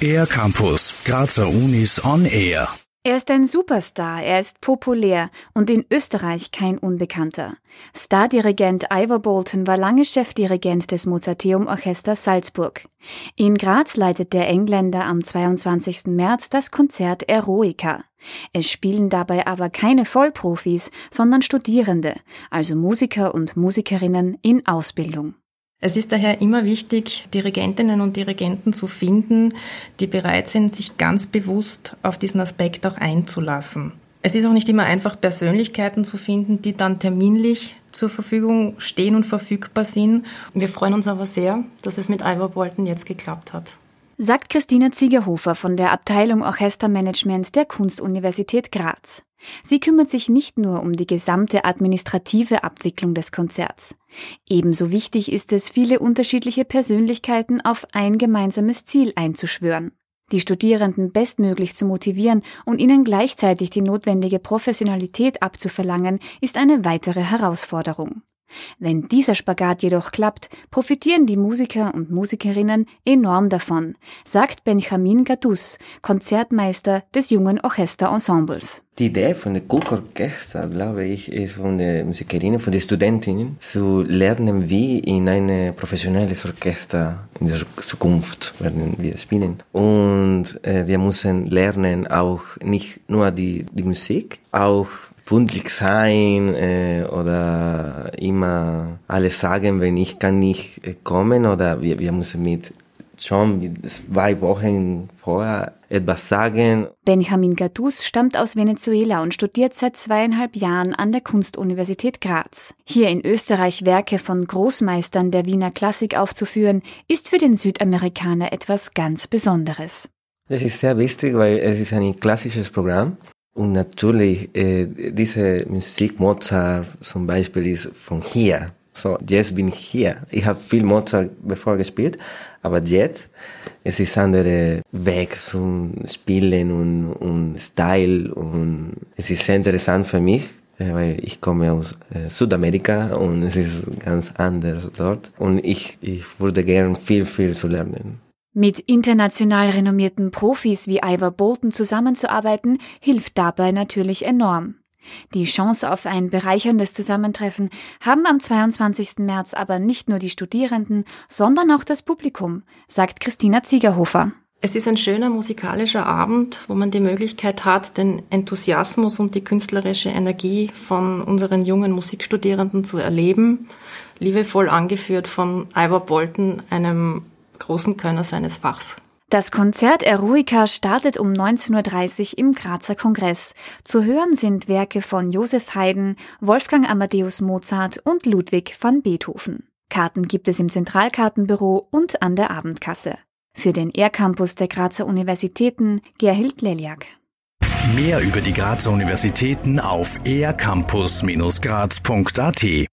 Air Campus, Grazer Unis on Air. Er ist ein Superstar, er ist populär und in Österreich kein Unbekannter. Stardirigent Ivor Bolton war lange Chefdirigent des Mozarteum Orchesters Salzburg. In Graz leitet der Engländer am 22. März das Konzert Eroica. Es spielen dabei aber keine Vollprofis, sondern Studierende, also Musiker und Musikerinnen in Ausbildung. Es ist daher immer wichtig, Dirigentinnen und Dirigenten zu finden, die bereit sind, sich ganz bewusst auf diesen Aspekt auch einzulassen. Es ist auch nicht immer einfach, Persönlichkeiten zu finden, die dann terminlich zur Verfügung stehen und verfügbar sind. Wir freuen uns aber sehr, dass es mit Ivor Bolton jetzt geklappt hat. Sagt Christina Ziegerhofer von der Abteilung Orchestermanagement der Kunstuniversität Graz. Sie kümmert sich nicht nur um die gesamte administrative Abwicklung des Konzerts. Ebenso wichtig ist es, viele unterschiedliche Persönlichkeiten auf ein gemeinsames Ziel einzuschwören. Die Studierenden bestmöglich zu motivieren und ihnen gleichzeitig die notwendige Professionalität abzuverlangen, ist eine weitere Herausforderung. Wenn dieser Spagat jedoch klappt, profitieren die Musiker und Musikerinnen enorm davon, sagt Benjamin Gadus, Konzertmeister des jungen Orchesterensembles. Die Idee von dem Cook-Orchester, glaube ich, ist von den Musikerinnen, von den Studentinnen, zu lernen, wie in ein professionelles Orchester in der Zukunft werden wir spielen. Und äh, wir müssen lernen auch nicht nur die, die Musik, auch pünktlich sein äh, oder immer alles sagen, wenn ich kann nicht äh, kommen oder wir, wir müssen mit schon zwei Wochen vorher etwas sagen. Benjamin Gadus stammt aus Venezuela und studiert seit zweieinhalb Jahren an der Kunstuniversität Graz. Hier in Österreich Werke von Großmeistern der Wiener Klassik aufzuführen, ist für den Südamerikaner etwas ganz Besonderes. Das ist sehr wichtig, weil es ist ein klassisches Programm und natürlich, äh, diese Musik Mozart zum Beispiel ist von hier. So, jetzt bin ich hier. Ich habe viel Mozart bevor gespielt, aber jetzt es ist andere Weg zum Spielen und, und Style und es ist sehr interessant für mich, äh, weil ich komme aus äh, Südamerika und es ist ganz anders dort und ich, ich würde gern viel, viel zu lernen. Mit international renommierten Profis wie Ivor Bolton zusammenzuarbeiten, hilft dabei natürlich enorm. Die Chance auf ein bereicherndes Zusammentreffen haben am 22. März aber nicht nur die Studierenden, sondern auch das Publikum, sagt Christina Ziegerhofer. Es ist ein schöner musikalischer Abend, wo man die Möglichkeit hat, den Enthusiasmus und die künstlerische Energie von unseren jungen Musikstudierenden zu erleben, liebevoll angeführt von Ivor Bolton, einem großen Könner seines Fachs. Das Konzert Eroica startet um 19.30 Uhr im Grazer Kongress. Zu hören sind Werke von Josef Haydn, Wolfgang Amadeus Mozart und Ludwig van Beethoven. Karten gibt es im Zentralkartenbüro und an der Abendkasse. Für den R-Campus der Grazer Universitäten Gerhild Leliak. Mehr über die Grazer Universitäten auf ercampus-graz.at